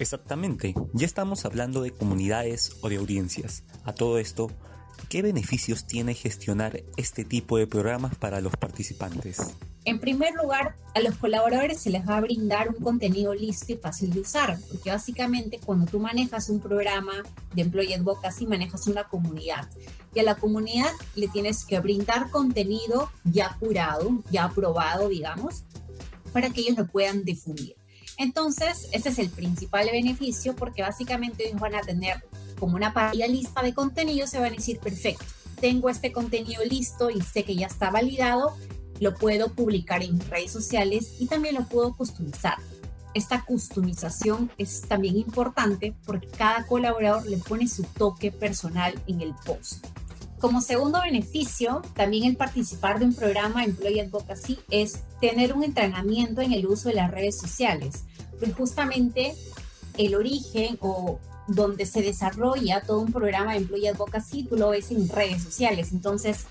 Exactamente, ya estamos hablando de comunidades o de audiencias. A todo esto, ¿qué beneficios tiene gestionar este tipo de programas para los participantes? En primer lugar, a los colaboradores se les va a brindar un contenido listo y fácil de usar, porque básicamente cuando tú manejas un programa de Employee Advocacy, manejas una comunidad. Y a la comunidad le tienes que brindar contenido ya curado, ya aprobado, digamos, para que ellos lo puedan difundir. Entonces, ese es el principal beneficio, porque básicamente ellos van a tener como una parrilla lista de contenido, se van a decir, perfecto, tengo este contenido listo y sé que ya está validado, lo puedo publicar en redes sociales y también lo puedo customizar. Esta customización es también importante porque cada colaborador le pone su toque personal en el post. Como segundo beneficio, también el participar de un programa Employee Advocacy es tener un entrenamiento en el uso de las redes sociales, pues justamente el origen o donde se desarrolla todo un programa de Employee Advocacy, tú lo ves en redes sociales. Entonces,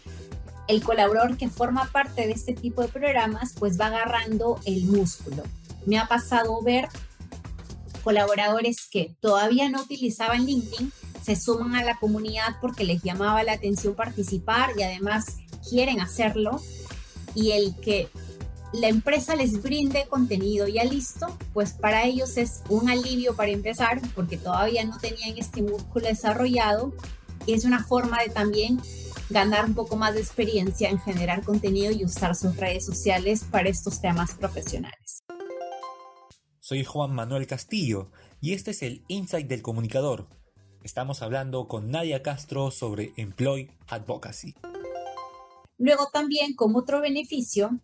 el colaborador que forma parte de este tipo de programas pues va agarrando el músculo. Me ha pasado ver colaboradores que todavía no utilizaban LinkedIn, se suman a la comunidad porque les llamaba la atención participar y además quieren hacerlo y el que la empresa les brinde contenido ya listo, pues para ellos es un alivio para empezar porque todavía no tenían este músculo desarrollado y es una forma de también ganar un poco más de experiencia en generar contenido y usar sus redes sociales para estos temas profesionales. Soy Juan Manuel Castillo y este es el Insight del Comunicador. Estamos hablando con Nadia Castro sobre Employee Advocacy. Luego también, como otro beneficio,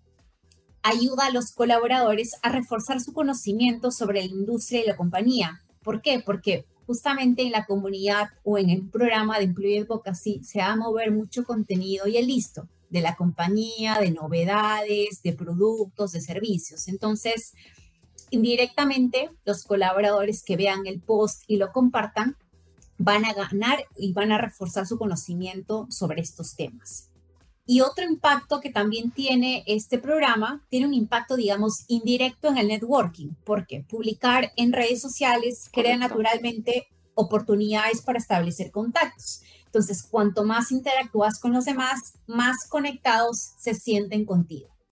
ayuda a los colaboradores a reforzar su conocimiento sobre la industria y la compañía. ¿Por qué? Porque justamente en la comunidad o en el programa de Employee Advocacy se va a mover mucho contenido y el listo de la compañía, de novedades, de productos, de servicios. Entonces, indirectamente, los colaboradores que vean el post y lo compartan van a ganar y van a reforzar su conocimiento sobre estos temas. Y otro impacto que también tiene este programa, tiene un impacto, digamos, indirecto en el networking, porque publicar en redes sociales crea naturalmente oportunidades para establecer contactos. Entonces, cuanto más interactúas con los demás, más conectados se sienten contigo.